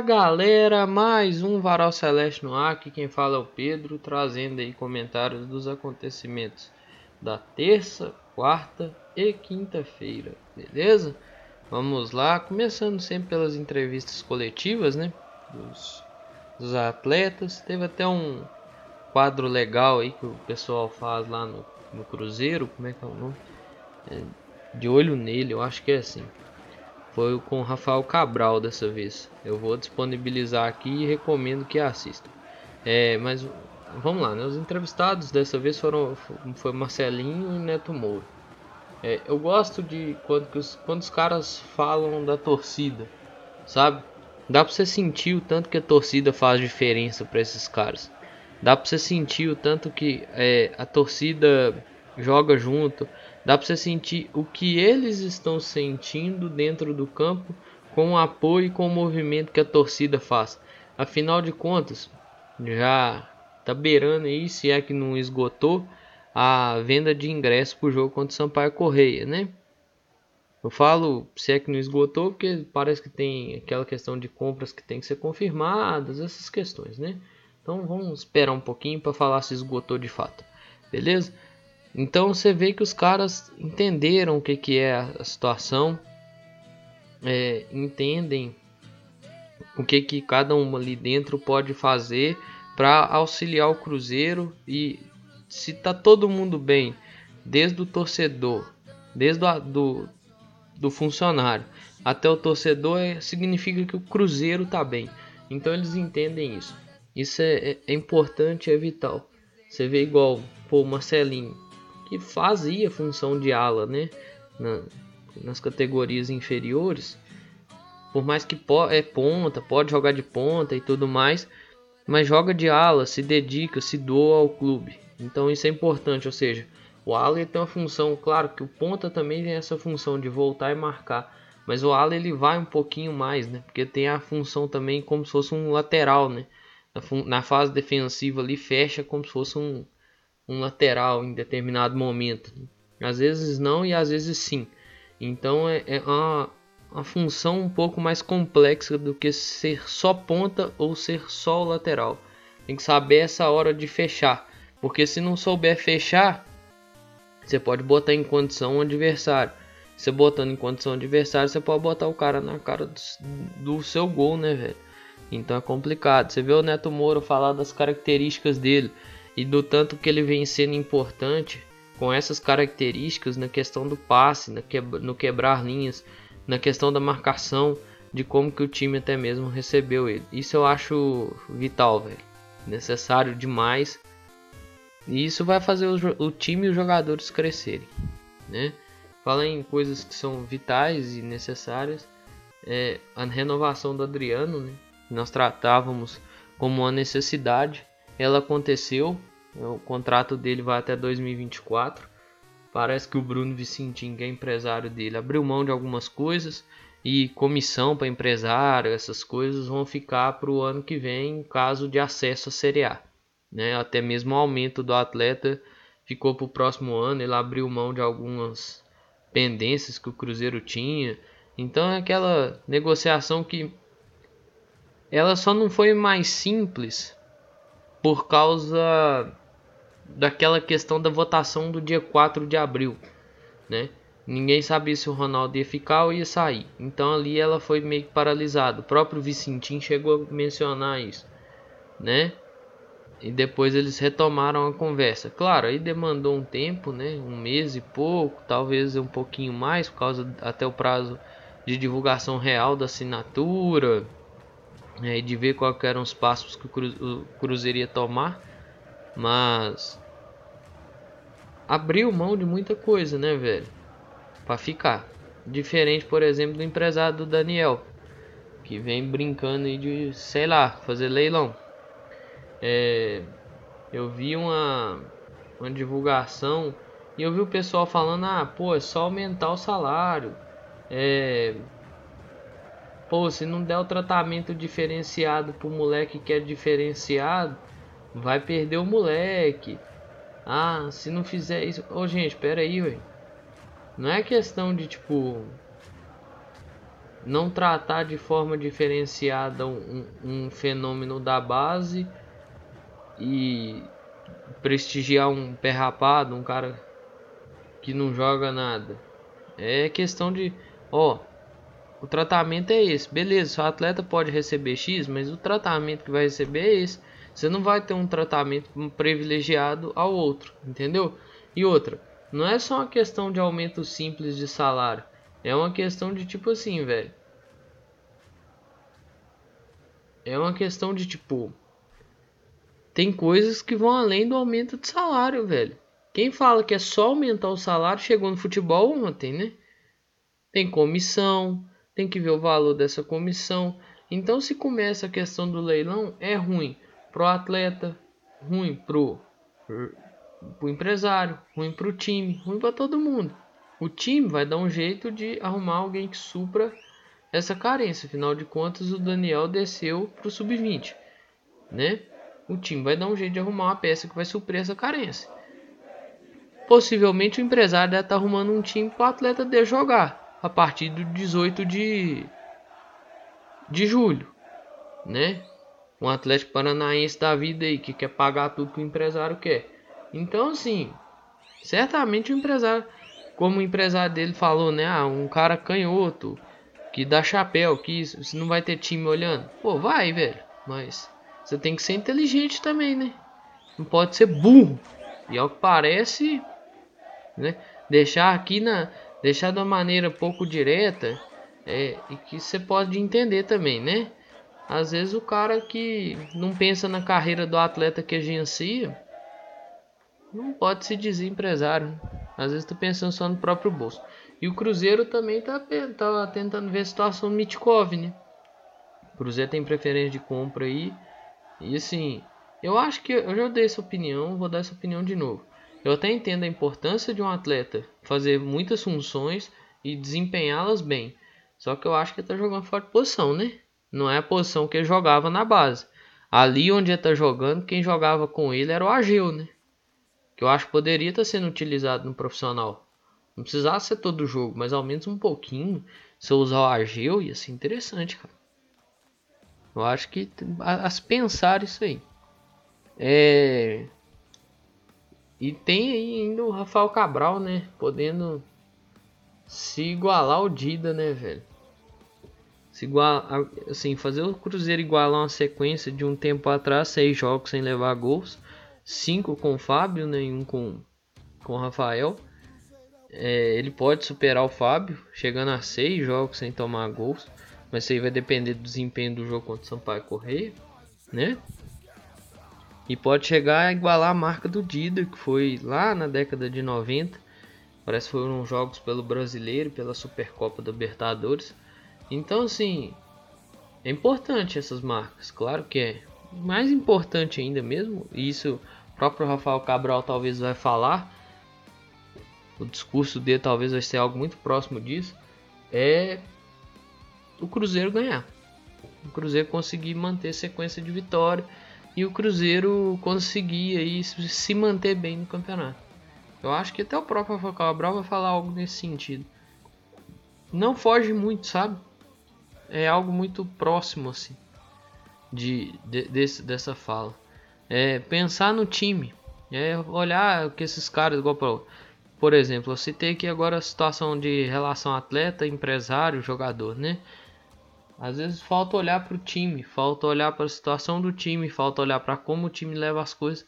Galera, mais um Varal Celeste no ar, aqui quem fala é o Pedro, trazendo aí comentários dos acontecimentos da terça, quarta e quinta-feira, beleza? Vamos lá, começando sempre pelas entrevistas coletivas, né, dos, dos atletas, teve até um quadro legal aí que o pessoal faz lá no, no Cruzeiro, como é que é o nome? É, de olho nele, eu acho que é assim. Foi com Rafael Cabral dessa vez. Eu vou disponibilizar aqui e recomendo que assista. É, mas vamos lá, né? Os entrevistados dessa vez foram foi Marcelinho e Neto Moura. É, eu gosto de quando, quando os caras falam da torcida, sabe? Dá pra você sentir o tanto que a torcida faz diferença para esses caras. Dá pra você sentir o tanto que é, a torcida joga junto, Dá para você sentir o que eles estão sentindo dentro do campo com o apoio e com o movimento que a torcida faz. Afinal de contas, já tá beirando aí, se é que não esgotou, a venda de ingressos para o jogo contra o Sampaio Correia, né? Eu falo se é que não esgotou, porque parece que tem aquela questão de compras que tem que ser confirmadas, essas questões, né? Então vamos esperar um pouquinho para falar se esgotou de fato, beleza? Então você vê que os caras entenderam o que, que é a situação, é, entendem o que, que cada um ali dentro pode fazer para auxiliar o Cruzeiro e se tá todo mundo bem, desde o torcedor, desde o do, do funcionário até o torcedor, é, significa que o Cruzeiro tá bem. Então eles entendem isso. Isso é, é, é importante, é vital. Você vê igual, pô, Marcelinho que fazia função de ala, né? Na, nas categorias inferiores. Por mais que é ponta, pode jogar de ponta e tudo mais, mas joga de ala, se dedica, se doa ao clube. Então isso é importante, ou seja, o ala tem uma função, claro que o ponta também tem essa função de voltar e marcar, mas o ala ele vai um pouquinho mais, né? Porque tem a função também como se fosse um lateral, né? Na, na fase defensiva ali fecha como se fosse um, um lateral em determinado momento. Às vezes não e às vezes sim. Então é, é uma, uma função um pouco mais complexa do que ser só ponta ou ser só lateral. Tem que saber essa hora de fechar. Porque se não souber fechar, você pode botar em condição o adversário. Você botando em condição adversário, você pode botar o cara na cara do, do seu gol, né, velho? Então é complicado. Você vê o Neto Moura falar das características dele e do tanto que ele vem sendo importante com essas características na questão do passe, no quebrar linhas, na questão da marcação, de como que o time até mesmo recebeu ele. Isso eu acho vital, velho. Necessário demais. E isso vai fazer o, o time e os jogadores crescerem, né? Fala em coisas que são vitais e necessárias. É, a renovação do Adriano, né? Nós tratávamos como uma necessidade ela aconteceu. O contrato dele vai até 2024. Parece que o Bruno Vicentim, que é empresário dele, abriu mão de algumas coisas e comissão para empresário, essas coisas vão ficar para o ano que vem, em caso de acesso à Série A. Né? Até mesmo o aumento do atleta ficou para o próximo ano. Ele abriu mão de algumas pendências que o Cruzeiro tinha. Então é aquela negociação que ela só não foi mais simples por causa daquela questão da votação do dia 4 de abril, né? Ninguém sabia se o Ronaldo ia ficar ou ia sair. Então ali ela foi meio que paralisada. O próprio Vicentim chegou a mencionar isso, né? E depois eles retomaram a conversa. Claro, aí demandou um tempo, né? Um mês e pouco, talvez um pouquinho mais, por causa até o prazo de divulgação real da assinatura, e de ver quais eram os passos que o, Cru, o Cruzeiro ia tomar, mas abriu mão de muita coisa, né, velho, para ficar. Diferente, por exemplo, do empresário do Daniel, que vem brincando aí de, sei lá, fazer leilão. É, eu vi uma, uma divulgação e eu vi o pessoal falando: ah, pô, é só aumentar o salário. É, Pô, se não der o tratamento diferenciado pro moleque que é diferenciado, vai perder o moleque. Ah, se não fizer isso. Ô, oh, gente, pera aí, velho. Não é questão de tipo. não tratar de forma diferenciada um, um, fenômeno da base e prestigiar um pé rapado, um cara que não joga nada. É questão de, ó, o tratamento é esse. Beleza, o atleta pode receber X, mas o tratamento que vai receber é esse. Você não vai ter um tratamento privilegiado ao outro, entendeu? E outra, não é só uma questão de aumento simples de salário. É uma questão de tipo assim, velho. É uma questão de tipo. Tem coisas que vão além do aumento de salário, velho. Quem fala que é só aumentar o salário chegou no futebol ontem, né? Tem comissão, tem que ver o valor dessa comissão. Então, se começa a questão do leilão, é ruim pro atleta, ruim pro, pro empresário, ruim pro time, ruim para todo mundo. O time vai dar um jeito de arrumar alguém que supra essa carência. Afinal de contas, o Daniel desceu pro sub-20, né? O time vai dar um jeito de arrumar uma peça que vai suprir essa carência. Possivelmente o empresário deve estar tá arrumando um time para o atleta dele jogar a partir do 18 de, de julho, né? Um Atlético Paranaense da vida aí que quer pagar tudo que o empresário quer. Então, assim, certamente o empresário, como o empresário dele falou, né? Ah, um cara canhoto que dá chapéu, que isso, não vai ter time olhando. Pô, vai, velho. Mas você tem que ser inteligente também, né? Não pode ser burro. E ao que parece, né? Deixar aqui na, deixar de uma maneira pouco direta, é, e que você pode entender também, né? Às vezes o cara que não pensa na carreira do atleta que agencia não pode se dizer empresário. Né? Às vezes tá pensando só no próprio bolso. E o Cruzeiro também tá, tá tentando ver a situação do Mitkov, né? O Cruzeiro tem preferência de compra aí. E assim, eu acho que eu já dei essa opinião, vou dar essa opinião de novo. Eu até entendo a importância de um atleta fazer muitas funções e desempenhá-las bem. Só que eu acho que ele tá jogando fora de posição, né? Não é a posição que ele jogava na base. Ali onde ele tá jogando, quem jogava com ele era o Ageu, né? Que eu acho que poderia estar tá sendo utilizado no profissional. Não precisava ser todo jogo, mas ao menos um pouquinho. Se eu usar o Ageu, ia ser interessante, cara. Eu acho que a, a pensar isso aí. É. E tem ainda o Rafael Cabral, né? Podendo se igualar ao Dida, né, velho? se igual, assim, fazer o Cruzeiro igualar uma sequência de um tempo atrás, seis jogos sem levar gols, cinco com o Fábio, né, e um com, com o Rafael. É, ele pode superar o Fábio, chegando a seis jogos sem tomar gols, mas isso aí vai depender do desempenho do jogo contra o Sampaio Correia, né? E pode chegar a igualar a marca do Dida, que foi lá na década de 90. Parece que foram jogos pelo Brasileiro, pela Supercopa da Libertadores então, assim, é importante essas marcas, claro que é. Mais importante ainda mesmo, e isso o próprio Rafael Cabral talvez vai falar, o discurso dele talvez vai ser algo muito próximo disso, é o Cruzeiro ganhar. O Cruzeiro conseguir manter sequência de vitória e o Cruzeiro conseguir aí se manter bem no campeonato. Eu acho que até o próprio Rafael Cabral vai falar algo nesse sentido. Não foge muito, sabe? é algo muito próximo assim de, de desse, dessa fala. É pensar no time, é olhar que esses caras igual pra, por exemplo, eu citei aqui agora a situação de relação atleta, empresário, jogador, né? Às vezes falta olhar para o time, falta olhar para a situação do time, falta olhar para como o time leva as coisas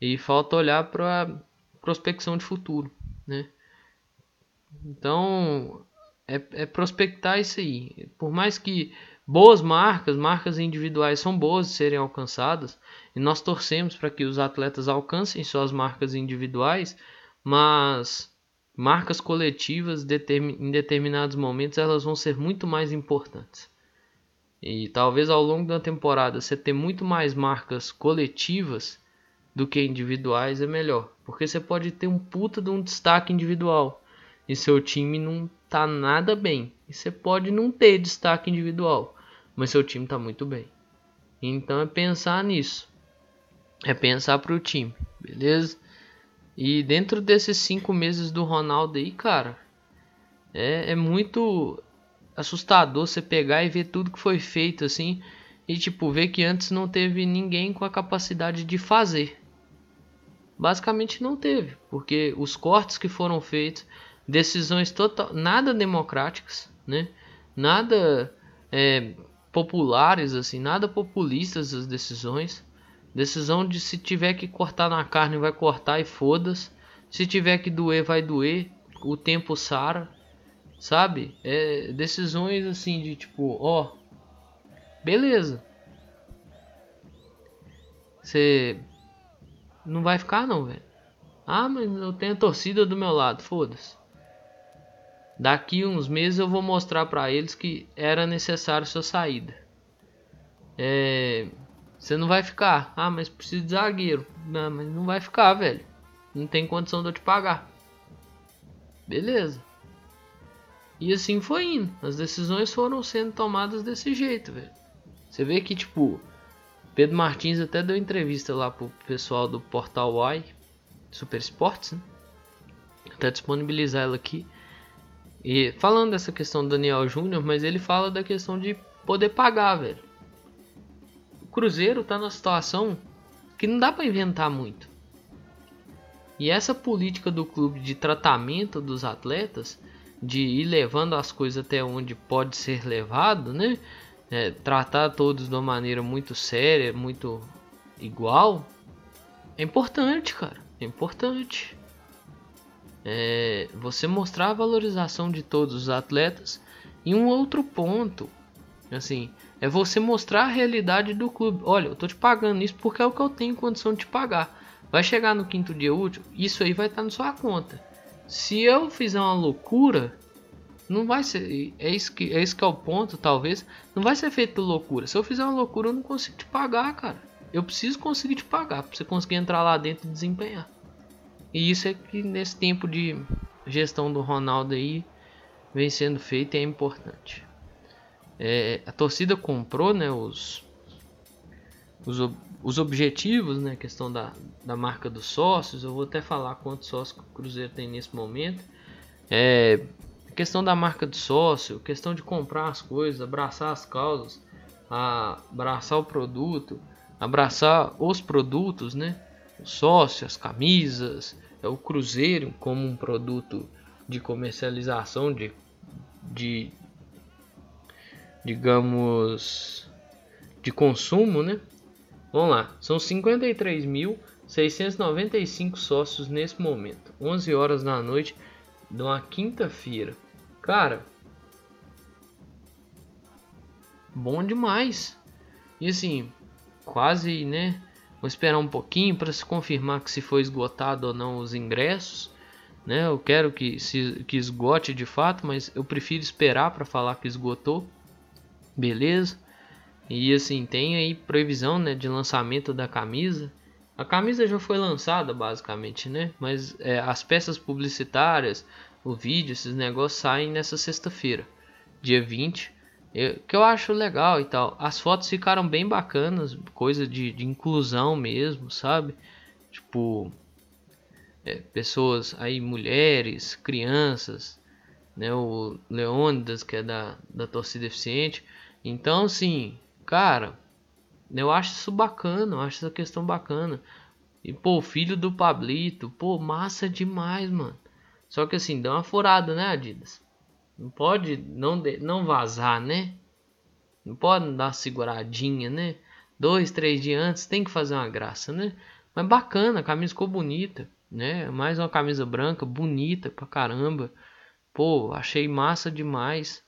e falta olhar para prospecção de futuro, né? Então, é, é prospectar isso aí. Por mais que boas marcas, marcas individuais são boas de serem alcançadas, e nós torcemos para que os atletas alcancem suas marcas individuais, mas marcas coletivas em determinados momentos elas vão ser muito mais importantes. E talvez ao longo da temporada você ter muito mais marcas coletivas do que individuais é melhor, porque você pode ter um puta de um destaque individual e seu time não tá nada bem. E você pode não ter destaque individual, mas seu time tá muito bem. Então é pensar nisso. É pensar pro time, beleza? E dentro desses cinco meses do Ronaldo aí, cara, é, é muito. assustador você pegar e ver tudo que foi feito assim e tipo ver que antes não teve ninguém com a capacidade de fazer. Basicamente não teve, porque os cortes que foram feitos, decisões total, nada democráticas, né? Nada é, populares assim, nada populistas as decisões. Decisão de se tiver que cortar na carne vai cortar e foda-se. Se tiver que doer vai doer. O tempo sara, sabe? É decisões assim de tipo, ó, beleza. Você não vai ficar não, velho. Ah, mas eu tenho a torcida do meu lado, foda-se. Daqui uns meses eu vou mostrar para eles que era necessário sua saída. É, você não vai ficar. Ah, mas precisa de zagueiro. Não, mas não vai ficar, velho. Não tem condição de eu te pagar. Beleza. E assim foi indo. As decisões foram sendo tomadas desse jeito, velho. Você vê que, tipo, Pedro Martins até deu entrevista lá pro pessoal do Portal Y, Super Sports, né? Até disponibilizar ela aqui. E falando dessa questão do Daniel Júnior, mas ele fala da questão de poder pagar, velho. Cruzeiro tá numa situação que não dá para inventar muito. E essa política do clube de tratamento dos atletas, de ir levando as coisas até onde pode ser levado, né? É, tratar todos de uma maneira muito séria, muito igual, é importante, cara. É importante é, você mostrar a valorização de todos os atletas e um outro ponto, assim, é você mostrar a realidade do clube. Olha, eu tô te pagando isso porque é o que eu tenho condição de te pagar. Vai chegar no quinto dia útil, isso aí vai estar na sua conta. Se eu fizer uma loucura, não vai ser. É isso que é, isso que é o ponto, talvez. Não vai ser feito loucura. Se eu fizer uma loucura, eu não consigo te pagar, cara. Eu preciso conseguir te pagar para você conseguir entrar lá dentro e desempenhar. E isso é que nesse tempo de gestão do Ronaldo aí vem sendo feito e é importante. É, a torcida comprou né, os, os, os objetivos, né, questão da, da marca dos sócios. Eu vou até falar quantos sócios o Cruzeiro tem nesse momento. É, questão da marca do sócio, questão de comprar as coisas, abraçar as causas, abraçar o produto, abraçar os produtos, né? sócio, as camisas, é o Cruzeiro como um produto de comercialização de, de digamos de consumo, né? Vamos lá, são 53.695 sócios nesse momento, 11 horas da noite de uma quinta-feira. Cara, bom demais. E assim, quase, né? Vou esperar um pouquinho para se confirmar que se foi esgotado ou não os ingressos. Né? Eu quero que, se, que esgote de fato, mas eu prefiro esperar para falar que esgotou. Beleza? E assim, tem aí previsão né, de lançamento da camisa. A camisa já foi lançada basicamente, né? Mas é, as peças publicitárias, o vídeo, esses negócios saem nessa sexta-feira, dia 20. Eu, que eu acho legal e tal. As fotos ficaram bem bacanas, coisa de, de inclusão mesmo, sabe? Tipo, é, pessoas aí, mulheres, crianças, né? O Leônidas, que é da, da torcida eficiente. Então, assim, cara, eu acho isso bacana, eu acho essa questão bacana. E, pô, filho do Pablito, pô, massa demais, mano. Só que assim, dá uma furada, né, Adidas? Não pode não, de, não vazar, né? Não pode dar uma seguradinha, né? Dois, três dias antes tem que fazer uma graça, né? Mas bacana, a camisa ficou bonita, né? Mais uma camisa branca, bonita pra caramba. Pô, achei massa demais.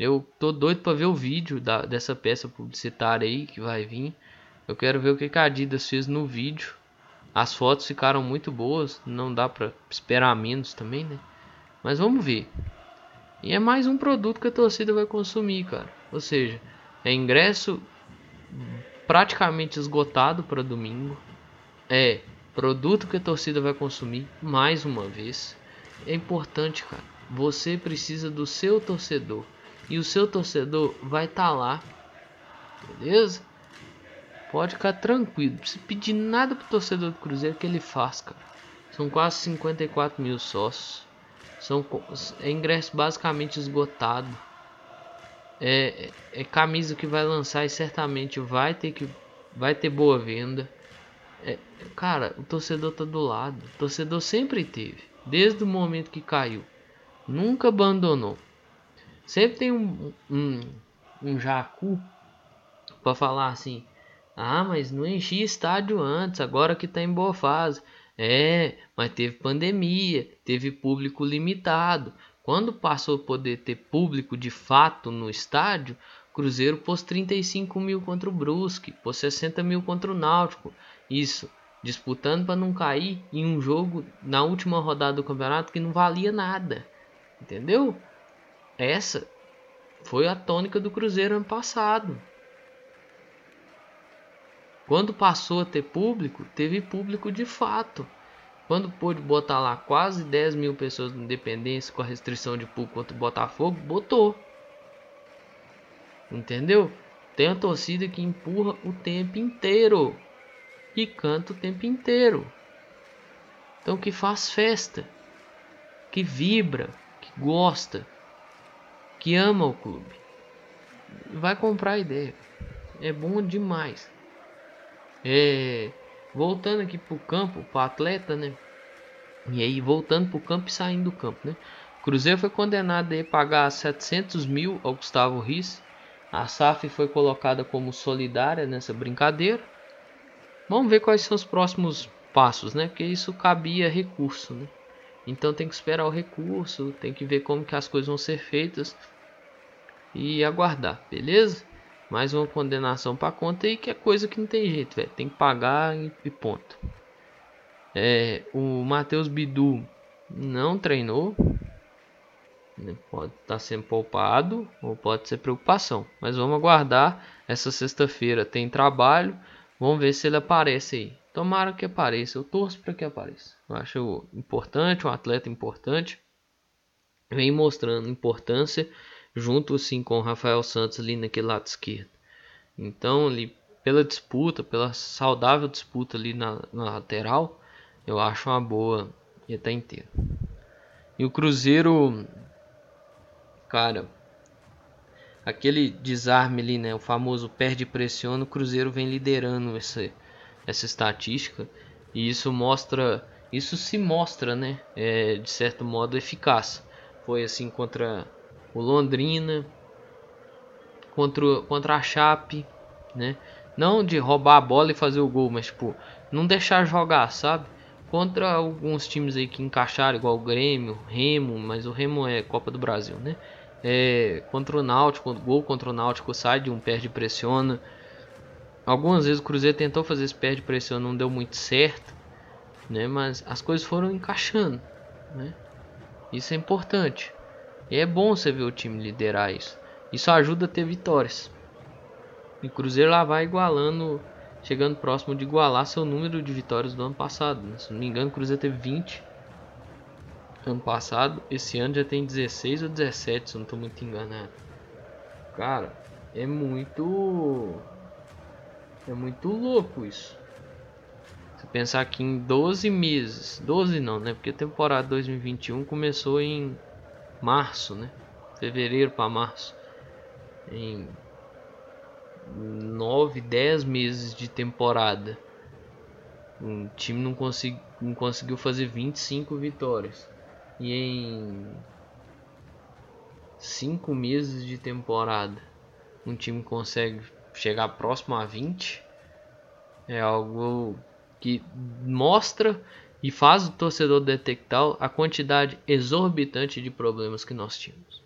Eu tô doido pra ver o vídeo da, dessa peça publicitária aí que vai vir. Eu quero ver o que a Adidas fez no vídeo. As fotos ficaram muito boas, não dá pra esperar menos também, né? Mas vamos ver. E é mais um produto que a torcida vai consumir, cara. Ou seja, é ingresso praticamente esgotado para domingo. É produto que a torcida vai consumir mais uma vez. É importante, cara. Você precisa do seu torcedor. E o seu torcedor vai estar tá lá. Beleza? Pode ficar tranquilo. Não precisa pedir nada pro torcedor do Cruzeiro que ele faz, cara. São quase 54 mil sócios. São é ingresso basicamente esgotado. é, é camisa que vai lançar e certamente vai ter que vai ter boa venda. É, cara, o torcedor tá do lado. O torcedor sempre teve, desde o momento que caiu. Nunca abandonou. Sempre tem um, um, um jacu para falar assim: ah, mas não enchi estádio antes, agora que tá em boa fase. É, mas teve pandemia, teve público limitado. Quando passou a poder ter público de fato no estádio, Cruzeiro pôs 35 mil contra o Brusque, pôs 60 mil contra o Náutico. Isso, disputando para não cair em um jogo na última rodada do campeonato que não valia nada. Entendeu? Essa foi a tônica do Cruzeiro ano passado. Quando passou a ter público, teve público de fato. Quando pôde botar lá quase 10 mil pessoas no Independência com a restrição de público contra o Botafogo, botou. Entendeu? Tem a torcida que empurra o tempo inteiro e canta o tempo inteiro. Então que faz festa, que vibra, que gosta, que ama o clube. Vai comprar a ideia. É bom demais. É, voltando aqui pro campo, pro atleta, né? E aí voltando pro campo e saindo do campo, né? Cruzeiro foi condenado a pagar 700 mil ao Gustavo Riz. A SAF foi colocada como solidária nessa brincadeira. Vamos ver quais são os próximos passos, né? Porque isso cabia recurso, né? Então tem que esperar o recurso, tem que ver como que as coisas vão ser feitas e aguardar, beleza? mais uma condenação para conta e que é coisa que não tem jeito, velho. Tem que pagar e ponto. É, o Matheus Bidu não treinou. Né, pode estar tá sendo poupado ou pode ser preocupação. Mas vamos aguardar. Essa sexta-feira tem trabalho. Vamos ver se ele aparece aí. Tomara que apareça. Eu torço para que apareça. Eu acho importante, um atleta importante. Vem mostrando importância junto assim com o Rafael Santos ali naquele lado esquerdo. Então, ali, pela disputa, pela saudável disputa ali na, na lateral, eu acho uma boa e até inteiro. E o Cruzeiro, cara, aquele desarme ali, né, o famoso perde pressiona, o Cruzeiro vem liderando essa, essa estatística e isso mostra, isso se mostra, né, é, de certo modo eficaz. Foi assim contra o Londrina, contra, contra a Chape, né? Não de roubar a bola e fazer o gol, mas tipo, não deixar jogar, sabe? Contra alguns times aí que encaixaram, igual o Grêmio, Remo, mas o Remo é Copa do Brasil, né? É, contra o Náutico, gol contra o Náutico sai de um perde pressiona. Algumas vezes o Cruzeiro tentou fazer esse perde pressiona, não deu muito certo, né? Mas as coisas foram encaixando, né? Isso é importante. E é bom você ver o time liderar isso. Isso ajuda a ter vitórias. E o Cruzeiro lá vai igualando, chegando próximo de igualar seu número de vitórias do ano passado. Né? Se não me engano, o Cruzeiro teve 20 ano passado. Esse ano já tem 16 ou 17, se eu não estou muito enganado. Cara, é muito. É muito louco isso. Se pensar que em 12 meses, 12 não, né? Porque a temporada 2021 começou em março, né? Fevereiro para março. Em 9, 10 meses de temporada. O time não, consegui, não conseguiu fazer 25 vitórias. E em 5 meses de temporada, um time consegue chegar próximo a 20. É algo que mostra e faz o torcedor detectar a quantidade exorbitante de problemas que nós tínhamos.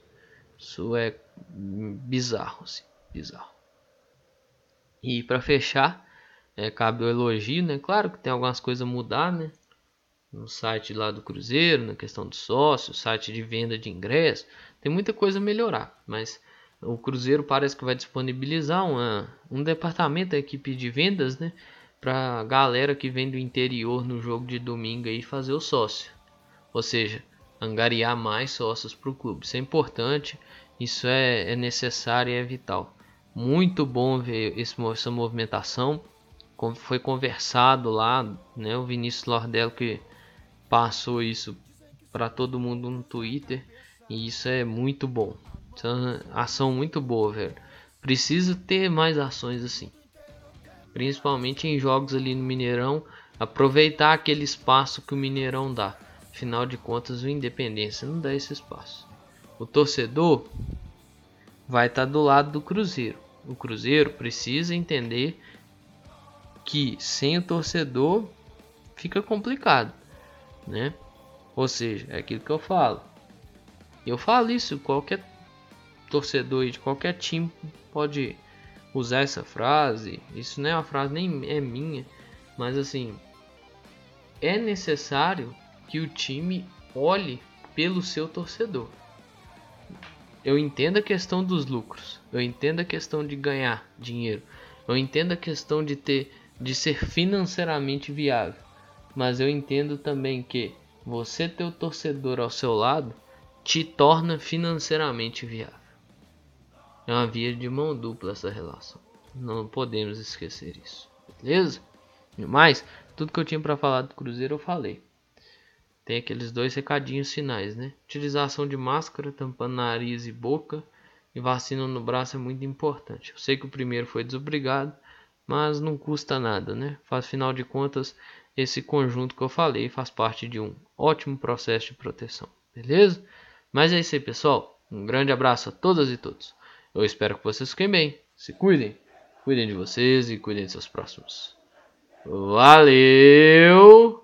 Isso é bizarro, assim, bizarro. E para fechar, é, cabe o elogio, né? Claro que tem algumas coisas a mudar, né? No site lá do Cruzeiro, na questão do sócio, site de venda de ingresso, tem muita coisa a melhorar, mas o Cruzeiro parece que vai disponibilizar uma, um departamento da equipe de vendas, né? para galera que vem do interior no jogo de domingo aí fazer o sócio. Ou seja, angariar mais sócios para o clube. Isso é importante, isso é, é necessário e é vital. Muito bom ver esse, essa movimentação. Foi conversado lá, né? O Vinícius Lordelo que passou isso para todo mundo no Twitter e isso é muito bom. Uma ação muito boa, velho. Precisa ter mais ações assim. Principalmente em jogos ali no Mineirão. Aproveitar aquele espaço que o Mineirão dá. Afinal de contas, o Independência não dá esse espaço. O torcedor vai estar tá do lado do Cruzeiro. O Cruzeiro precisa entender que sem o torcedor fica complicado, né? Ou seja, é aquilo que eu falo. Eu falo isso, qualquer torcedor de qualquer time pode usar essa frase. Isso não é uma frase nem é minha, mas assim, é necessário que o time olhe pelo seu torcedor. Eu entendo a questão dos lucros, eu entendo a questão de ganhar dinheiro, eu entendo a questão de ter de ser financeiramente viável, mas eu entendo também que você ter o torcedor ao seu lado te torna financeiramente viável. É uma via de mão dupla essa relação. Não podemos esquecer isso. Beleza? Mais, tudo que eu tinha para falar do Cruzeiro eu falei. Tem aqueles dois recadinhos finais, né? Utilização de máscara, tampando nariz e boca e vacina no braço é muito importante. Eu sei que o primeiro foi desobrigado, mas não custa nada, né? Afinal de contas, esse conjunto que eu falei faz parte de um ótimo processo de proteção, beleza? Mas é isso aí, pessoal. Um grande abraço a todas e todos. Eu espero que vocês fiquem bem, se cuidem, cuidem de vocês e cuidem de seus próximos. Valeu!